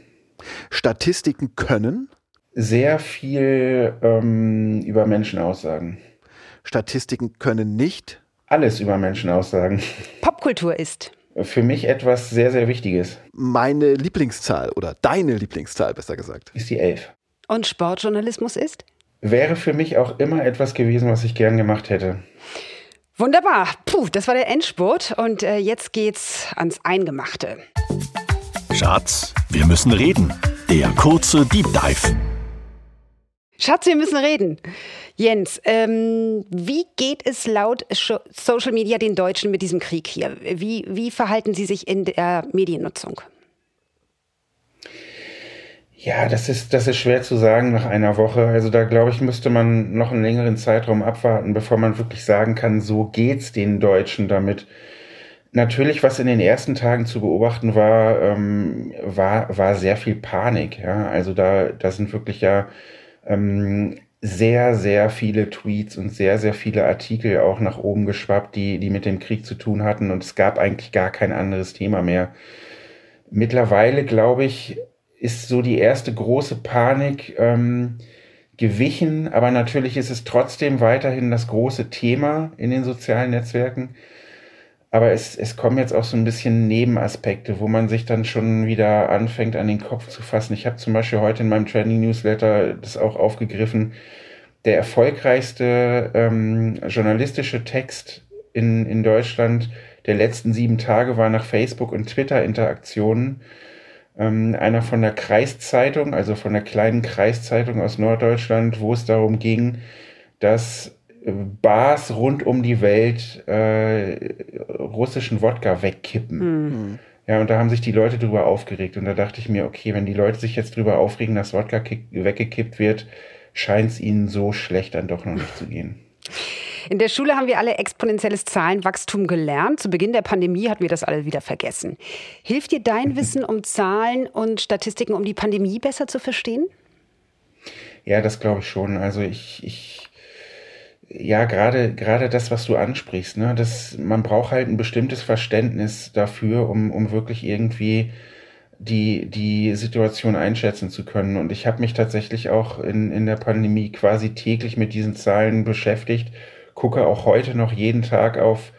Statistiken können sehr viel ähm, über Menschen aussagen. Statistiken können nicht alles über Menschen aussagen. Popkultur ist für mich etwas sehr, sehr Wichtiges. Meine Lieblingszahl oder deine Lieblingszahl, besser gesagt. Ist die 11. Und Sportjournalismus ist? Wäre für mich auch immer etwas gewesen, was ich gern gemacht hätte. Wunderbar. Puh, das war der Endspurt und äh, jetzt geht's ans Eingemachte. Schatz, wir müssen reden. Der kurze Deep Dive. Schatz, wir müssen reden. Jens, ähm, wie geht es laut Social Media den Deutschen mit diesem Krieg hier? Wie, wie verhalten sie sich in der Mediennutzung? Ja, das ist, das ist schwer zu sagen nach einer Woche. Also da glaube ich, müsste man noch einen längeren Zeitraum abwarten, bevor man wirklich sagen kann, so geht's den Deutschen damit. Natürlich, was in den ersten Tagen zu beobachten war, ähm, war, war sehr viel Panik. Ja? Also da, da sind wirklich ja ähm, sehr, sehr viele Tweets und sehr, sehr viele Artikel auch nach oben geschwappt, die, die mit dem Krieg zu tun hatten. Und es gab eigentlich gar kein anderes Thema mehr. Mittlerweile, glaube ich, ist so die erste große Panik ähm, gewichen, aber natürlich ist es trotzdem weiterhin das große Thema in den sozialen Netzwerken. Aber es, es kommen jetzt auch so ein bisschen Nebenaspekte, wo man sich dann schon wieder anfängt, an den Kopf zu fassen. Ich habe zum Beispiel heute in meinem Trending Newsletter das auch aufgegriffen. Der erfolgreichste ähm, journalistische Text in, in Deutschland der letzten sieben Tage war nach Facebook und Twitter-Interaktionen ähm, einer von der Kreiszeitung, also von der kleinen Kreiszeitung aus Norddeutschland, wo es darum ging, dass Bars rund um die Welt äh, russischen Wodka wegkippen. Mhm. Ja, und da haben sich die Leute drüber aufgeregt. Und da dachte ich mir, okay, wenn die Leute sich jetzt drüber aufregen, dass Wodka weggekippt wird, scheint es ihnen so schlecht dann doch noch nicht zu gehen. In der Schule haben wir alle exponentielles Zahlenwachstum gelernt. Zu Beginn der Pandemie hatten wir das alle wieder vergessen. Hilft dir dein Wissen um Zahlen und Statistiken, um die Pandemie besser zu verstehen? Ja, das glaube ich schon. Also ich, ich ja, gerade, gerade das, was du ansprichst, ne, das, man braucht halt ein bestimmtes Verständnis dafür, um, um wirklich irgendwie die, die Situation einschätzen zu können. Und ich habe mich tatsächlich auch in, in der Pandemie quasi täglich mit diesen Zahlen beschäftigt, gucke auch heute noch jeden Tag auf,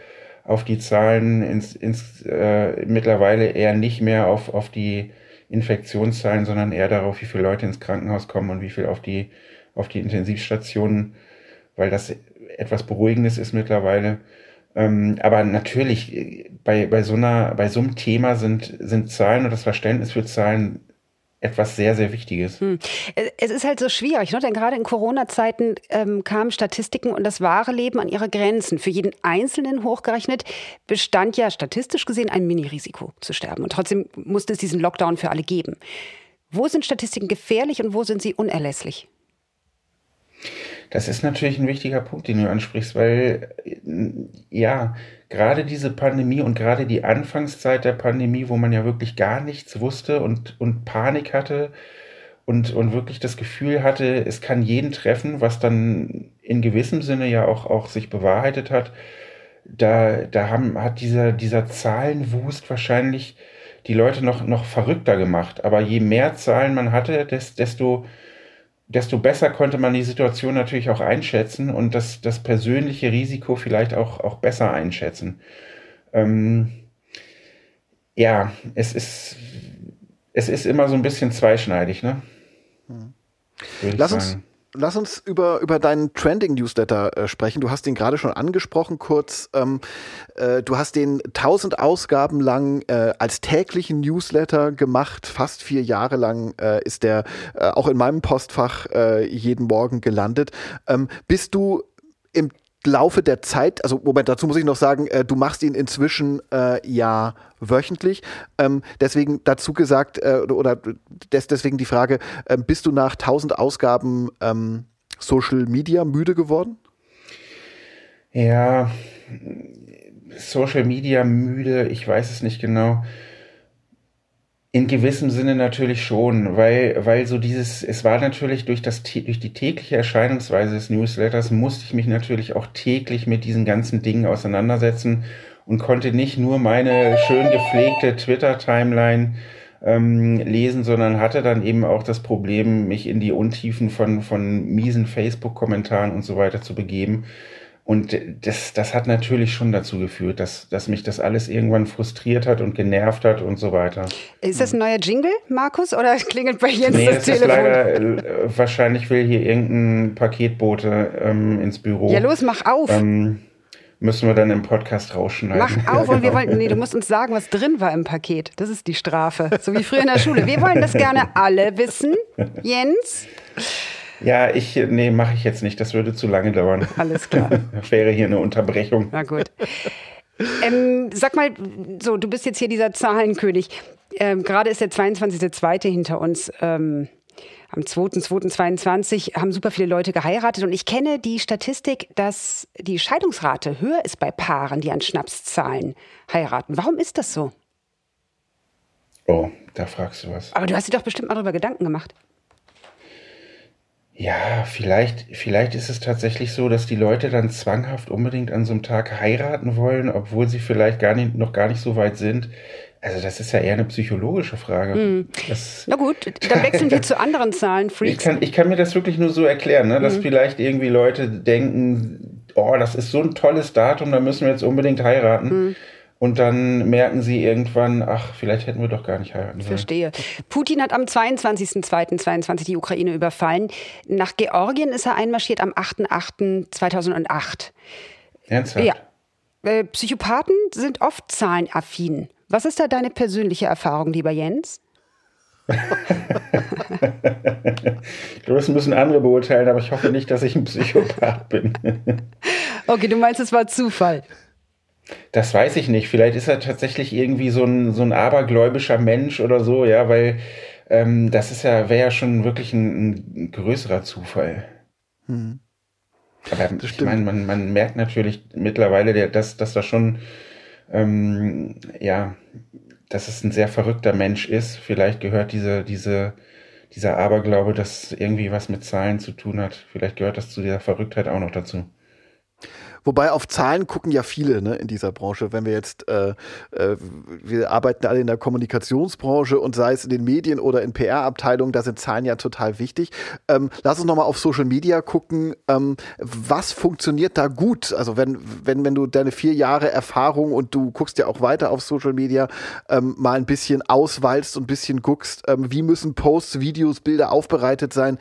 auf die Zahlen, ins, ins, äh, mittlerweile eher nicht mehr auf, auf die Infektionszahlen, sondern eher darauf, wie viele Leute ins Krankenhaus kommen und wie viel auf die, auf die Intensivstationen, weil das etwas Beruhigendes ist mittlerweile. Ähm, aber natürlich, äh, bei, bei, so einer, bei so einem Thema sind, sind Zahlen und das Verständnis für Zahlen etwas sehr, sehr Wichtiges. Hm. Es ist halt so schwierig, ne? denn gerade in Corona-Zeiten ähm, kamen Statistiken und das wahre Leben an ihre Grenzen. Für jeden Einzelnen hochgerechnet bestand ja statistisch gesehen ein Mini-Risiko zu sterben. Und trotzdem musste es diesen Lockdown für alle geben. Wo sind Statistiken gefährlich und wo sind sie unerlässlich? Das ist natürlich ein wichtiger Punkt, den du ansprichst, weil ja, gerade diese Pandemie und gerade die Anfangszeit der Pandemie, wo man ja wirklich gar nichts wusste und, und Panik hatte und, und wirklich das Gefühl hatte, es kann jeden treffen, was dann in gewissem Sinne ja auch, auch sich bewahrheitet hat, da, da haben, hat dieser, dieser Zahlenwust wahrscheinlich die Leute noch, noch verrückter gemacht. Aber je mehr Zahlen man hatte, desto desto besser konnte man die Situation natürlich auch einschätzen und das, das persönliche Risiko vielleicht auch, auch besser einschätzen. Ähm, ja, es ist, es ist immer so ein bisschen zweischneidig, ne? Hm. Lass uns, lass uns über, über deinen Trending-Newsletter äh, sprechen. Du hast den gerade schon angesprochen, kurz. Ähm, äh, du hast den 1000 Ausgaben lang äh, als täglichen Newsletter gemacht. Fast vier Jahre lang äh, ist der äh, auch in meinem Postfach äh, jeden Morgen gelandet. Ähm, bist du im Laufe der Zeit, also Moment, dazu muss ich noch sagen, äh, du machst ihn inzwischen äh, ja wöchentlich. Ähm, deswegen dazu gesagt, äh, oder des, deswegen die Frage, äh, bist du nach 1000 Ausgaben ähm, Social Media müde geworden? Ja, Social Media müde, ich weiß es nicht genau. In gewissem Sinne natürlich schon, weil, weil so dieses, es war natürlich durch das, durch die tägliche Erscheinungsweise des Newsletters musste ich mich natürlich auch täglich mit diesen ganzen Dingen auseinandersetzen und konnte nicht nur meine schön gepflegte Twitter-Timeline ähm, lesen, sondern hatte dann eben auch das Problem, mich in die Untiefen von, von miesen Facebook-Kommentaren und so weiter zu begeben. Und das, das hat natürlich schon dazu geführt, dass, dass mich das alles irgendwann frustriert hat und genervt hat und so weiter. Ist das ein neuer Jingle, Markus, oder klingelt bei Jens nee, das, das Telefon? Ist leider, äh, wahrscheinlich will hier irgendein Paketbote ähm, ins Büro. Ja, los, mach auf. Ähm, müssen wir dann im Podcast rausschneiden. Mach auf und wir genau. wollen, nee, du musst uns sagen, was drin war im Paket. Das ist die Strafe. So wie früher in der Schule. Wir wollen das gerne alle wissen. Jens? Ja, ich, nee, mache ich jetzt nicht. Das würde zu lange dauern. Alles klar. Das wäre hier eine Unterbrechung. Na gut. Ähm, sag mal, so, du bist jetzt hier dieser Zahlenkönig. Ähm, Gerade ist der 22.02. hinter uns. Ähm, am 2.2.22 haben super viele Leute geheiratet und ich kenne die Statistik, dass die Scheidungsrate höher ist bei Paaren, die an Schnapszahlen heiraten. Warum ist das so? Oh, da fragst du was. Aber du hast dir doch bestimmt mal darüber Gedanken gemacht. Ja, vielleicht, vielleicht ist es tatsächlich so, dass die Leute dann zwanghaft unbedingt an so einem Tag heiraten wollen, obwohl sie vielleicht gar nicht, noch gar nicht so weit sind. Also das ist ja eher eine psychologische Frage. Mm. Na gut, dann wechseln wir zu anderen Zahlen. Freaks. Ich kann, ich kann mir das wirklich nur so erklären, ne? dass mm. vielleicht irgendwie Leute denken, oh, das ist so ein tolles Datum, da müssen wir jetzt unbedingt heiraten. Mm. Und dann merken sie irgendwann, ach, vielleicht hätten wir doch gar nicht heiraten sollen. Verstehe. Putin hat am 22.02.22 die Ukraine überfallen. Nach Georgien ist er einmarschiert am 8.08.2008. Ernsthaft? Ja. Äh, Psychopathen sind oft zahlenaffin. Was ist da deine persönliche Erfahrung, lieber Jens? ich glaube, das müssen andere beurteilen, aber ich hoffe nicht, dass ich ein Psychopath bin. okay, du meinst, es war Zufall. Das weiß ich nicht. Vielleicht ist er tatsächlich irgendwie so ein, so ein abergläubischer Mensch oder so, ja, weil ähm, das ist ja, wäre ja schon wirklich ein, ein größerer Zufall. Hm. Aber ich meine, man, man merkt natürlich mittlerweile, dass, dass da schon, ähm, ja, dass es ein sehr verrückter Mensch ist. Vielleicht gehört diese, diese, dieser Aberglaube, dass irgendwie was mit Zahlen zu tun hat. Vielleicht gehört das zu dieser Verrücktheit auch noch dazu. Wobei auf Zahlen gucken ja viele ne, in dieser Branche. Wenn wir jetzt, äh, äh, wir arbeiten alle in der Kommunikationsbranche und sei es in den Medien oder in PR-Abteilungen, da sind Zahlen ja total wichtig. Ähm, lass uns nochmal auf Social Media gucken. Ähm, was funktioniert da gut? Also wenn, wenn, wenn du deine vier Jahre Erfahrung und du guckst ja auch weiter auf Social Media, ähm, mal ein bisschen ausweilst und ein bisschen guckst, ähm, wie müssen Posts, Videos, Bilder aufbereitet sein,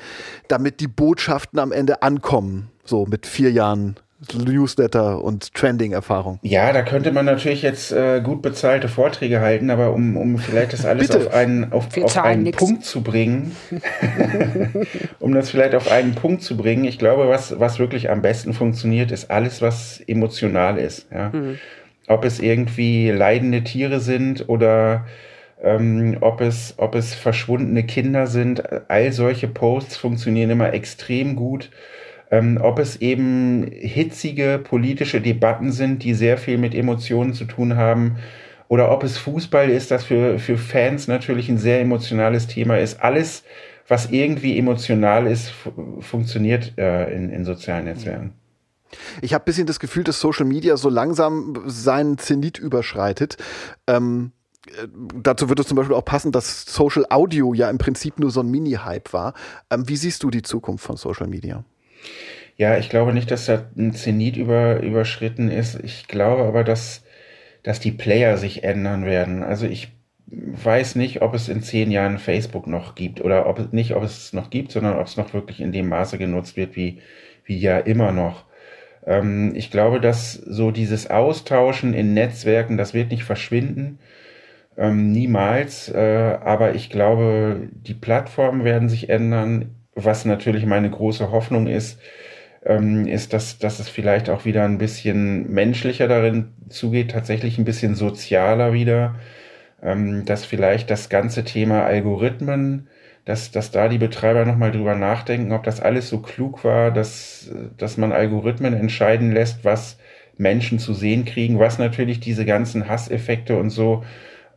damit die Botschaften am Ende ankommen? So mit vier Jahren Newsletter und Trending-Erfahrung. Ja, da könnte man natürlich jetzt äh, gut bezahlte Vorträge halten, aber um, um vielleicht das alles auf einen, auf, auf einen Punkt zu bringen, um das vielleicht auf einen Punkt zu bringen, ich glaube, was, was wirklich am besten funktioniert, ist alles, was emotional ist. Ja? Mhm. Ob es irgendwie leidende Tiere sind oder ähm, ob, es, ob es verschwundene Kinder sind, all solche Posts funktionieren immer extrem gut ähm, ob es eben hitzige politische Debatten sind, die sehr viel mit Emotionen zu tun haben, oder ob es Fußball ist, das für, für Fans natürlich ein sehr emotionales Thema ist. Alles, was irgendwie emotional ist, funktioniert äh, in, in sozialen Netzwerken. Ich habe ein bisschen das Gefühl, dass Social Media so langsam seinen Zenit überschreitet. Ähm, äh, dazu würde es zum Beispiel auch passen, dass Social Audio ja im Prinzip nur so ein Mini-Hype war. Ähm, wie siehst du die Zukunft von Social Media? Ja, ich glaube nicht, dass da ein Zenit über, überschritten ist. Ich glaube aber, dass, dass die Player sich ändern werden. Also ich weiß nicht, ob es in zehn Jahren Facebook noch gibt oder ob nicht, ob es noch gibt, sondern ob es noch wirklich in dem Maße genutzt wird, wie, wie ja immer noch. Ähm, ich glaube, dass so dieses Austauschen in Netzwerken, das wird nicht verschwinden. Ähm, niemals. Äh, aber ich glaube, die Plattformen werden sich ändern was natürlich meine große Hoffnung ist, ähm, ist, dass, dass es vielleicht auch wieder ein bisschen menschlicher darin zugeht, tatsächlich ein bisschen sozialer wieder, ähm, dass vielleicht das ganze Thema Algorithmen, dass, dass da die Betreiber nochmal drüber nachdenken, ob das alles so klug war, dass, dass man Algorithmen entscheiden lässt, was Menschen zu sehen kriegen, was natürlich diese ganzen Hasseffekte und so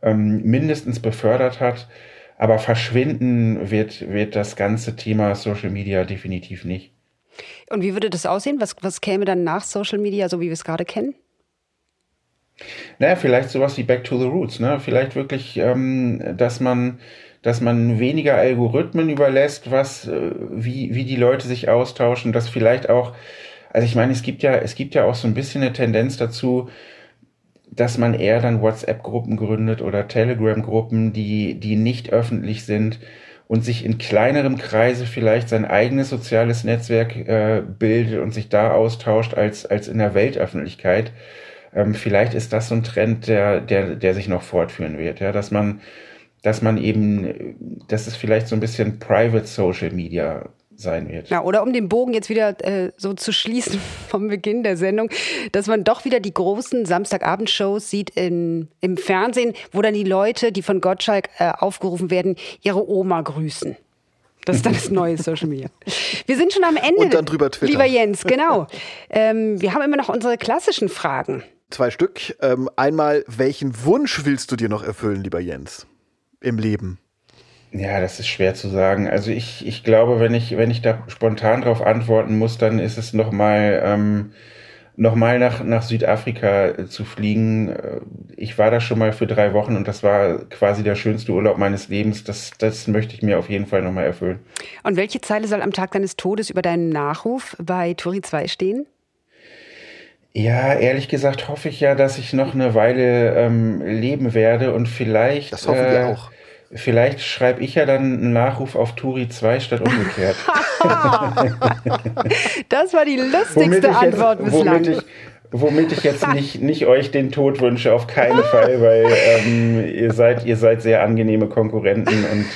ähm, mindestens befördert hat. Aber verschwinden wird, wird das ganze Thema Social Media definitiv nicht. Und wie würde das aussehen? Was, was käme dann nach Social Media, so wie wir es gerade kennen? Naja, vielleicht sowas wie Back to the Roots. Ne? Vielleicht wirklich, ähm, dass man dass man weniger Algorithmen überlässt, was, äh, wie, wie die Leute sich austauschen, dass vielleicht auch, also ich meine, es gibt ja, es gibt ja auch so ein bisschen eine Tendenz dazu, dass man eher dann WhatsApp-Gruppen gründet oder Telegram-Gruppen, die, die nicht öffentlich sind und sich in kleinerem Kreise vielleicht sein eigenes soziales Netzwerk äh, bildet und sich da austauscht als, als in der Weltöffentlichkeit. Ähm, vielleicht ist das so ein Trend, der, der, der sich noch fortführen wird, ja, dass man, dass man eben, dass es vielleicht so ein bisschen Private Social Media sein wird. Ja, oder um den Bogen jetzt wieder äh, so zu schließen vom Beginn der Sendung, dass man doch wieder die großen Samstagabendshows sieht in, im Fernsehen, wo dann die Leute, die von Gottschalk äh, aufgerufen werden, ihre Oma grüßen. Das ist dann das neue Social Media. Wir sind schon am Ende. Und dann drüber Twitter. Lieber Jens, genau. Ähm, wir haben immer noch unsere klassischen Fragen. Zwei Stück. Ähm, einmal, welchen Wunsch willst du dir noch erfüllen, lieber Jens, im Leben? Ja, das ist schwer zu sagen. Also ich, ich glaube, wenn ich, wenn ich da spontan drauf antworten muss, dann ist es nochmal ähm, noch nach, nach Südafrika äh, zu fliegen. Äh, ich war da schon mal für drei Wochen und das war quasi der schönste Urlaub meines Lebens. Das, das möchte ich mir auf jeden Fall nochmal erfüllen. Und welche Zeile soll am Tag deines Todes über deinen Nachruf bei Turi 2 stehen? Ja, ehrlich gesagt hoffe ich ja, dass ich noch eine Weile ähm, leben werde und vielleicht. Das hoffen äh, wir auch Vielleicht schreibe ich ja dann einen Nachruf auf Turi 2 statt umgekehrt. das war die lustigste Antwort jetzt, bislang. Womit ich, womit ich jetzt nicht, nicht euch den Tod wünsche, auf keinen Fall, weil ähm, ihr, seid, ihr seid sehr angenehme Konkurrenten. Und,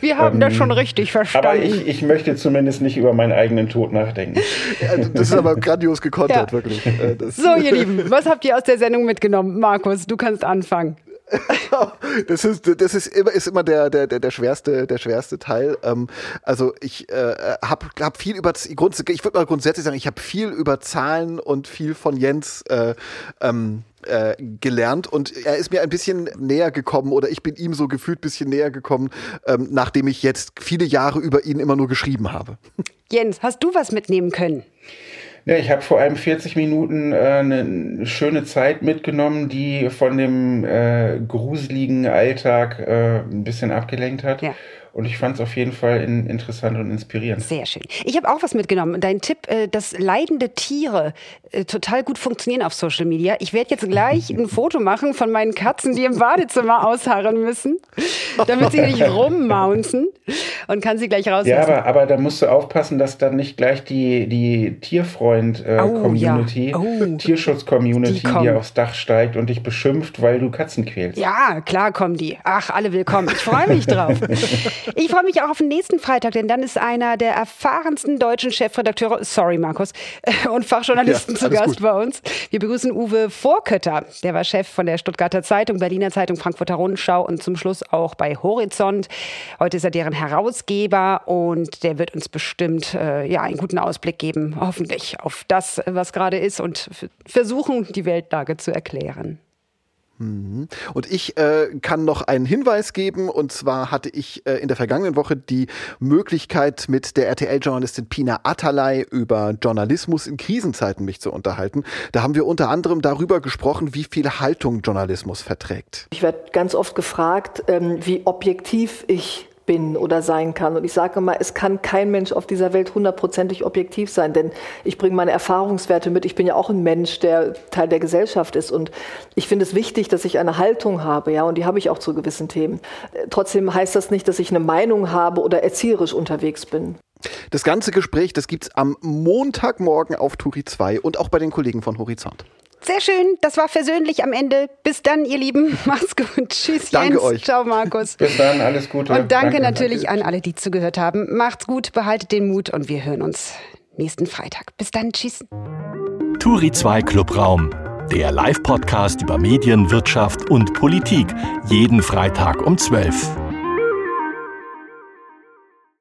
Wir haben ähm, das schon richtig verstanden. Aber ich, ich möchte zumindest nicht über meinen eigenen Tod nachdenken. Ja, das ist aber grandios gekontert, ja. wirklich. Äh, so, ihr Lieben, was habt ihr aus der Sendung mitgenommen? Markus, du kannst anfangen. das ist, das ist immer, ist immer der, der, der, schwerste, der schwerste Teil. Ähm, also ich äh, habe hab viel über, ich würde mal grundsätzlich sagen, ich habe viel über Zahlen und viel von Jens äh, ähm, äh, gelernt und er ist mir ein bisschen näher gekommen oder ich bin ihm so gefühlt ein bisschen näher gekommen, ähm, nachdem ich jetzt viele Jahre über ihn immer nur geschrieben habe. Jens, hast du was mitnehmen können? Ja, ich habe vor allem 40 Minuten äh, eine schöne Zeit mitgenommen, die von dem äh, gruseligen Alltag äh, ein bisschen abgelenkt hat. Ja. Und ich fand es auf jeden Fall in, interessant und inspirierend. Sehr schön. Ich habe auch was mitgenommen. Dein Tipp, äh, dass leidende Tiere äh, total gut funktionieren auf Social Media. Ich werde jetzt gleich ein Foto machen von meinen Katzen, die im Badezimmer ausharren müssen, damit sie nicht rummounten und kann sie gleich raus. Ja, aber, aber da musst du aufpassen, dass dann nicht gleich die, die Tierfreund-Community, äh, oh, ja. oh, Tierschutz-Community dir aufs Dach steigt und dich beschimpft, weil du Katzen quälst. Ja, klar kommen die. Ach, alle willkommen. Ich freue mich drauf. Ich freue mich auch auf den nächsten Freitag, denn dann ist einer der erfahrensten deutschen Chefredakteure, sorry Markus, und Fachjournalisten ja, zu Gast gut. bei uns. Wir begrüßen Uwe Vorkötter. Der war Chef von der Stuttgarter Zeitung, Berliner Zeitung, Frankfurter Rundschau und zum Schluss auch bei Horizont. Heute ist er deren Herausgeber und der wird uns bestimmt äh, ja, einen guten Ausblick geben, hoffentlich, auf das, was gerade ist und versuchen, die Weltlage zu erklären. Mhm. Und ich äh, kann noch einen Hinweis geben, und zwar hatte ich äh, in der vergangenen Woche die Möglichkeit, mit der RTL-Journalistin Pina Atalay über Journalismus in Krisenzeiten mich zu unterhalten. Da haben wir unter anderem darüber gesprochen, wie viel Haltung Journalismus verträgt. Ich werde ganz oft gefragt, ähm, wie objektiv ich bin oder sein kann. Und ich sage immer, es kann kein Mensch auf dieser Welt hundertprozentig objektiv sein, denn ich bringe meine Erfahrungswerte mit. Ich bin ja auch ein Mensch, der Teil der Gesellschaft ist. Und ich finde es wichtig, dass ich eine Haltung habe, ja, und die habe ich auch zu gewissen Themen. Trotzdem heißt das nicht, dass ich eine Meinung habe oder erzieherisch unterwegs bin. Das ganze Gespräch, das gibt es am Montagmorgen auf Turi 2 und auch bei den Kollegen von Horizont. Sehr schön, das war versöhnlich am Ende. Bis dann, ihr Lieben. Macht's gut. Tschüss, danke Jens. euch. Ciao, Markus. Bis dann, alles Gute. Und danke, danke natürlich danke. an alle, die zugehört haben. Macht's gut, behaltet den Mut und wir hören uns nächsten Freitag. Bis dann, tschüss. Turi 2 Clubraum, der Live-Podcast über Medien, Wirtschaft und Politik. Jeden Freitag um 12.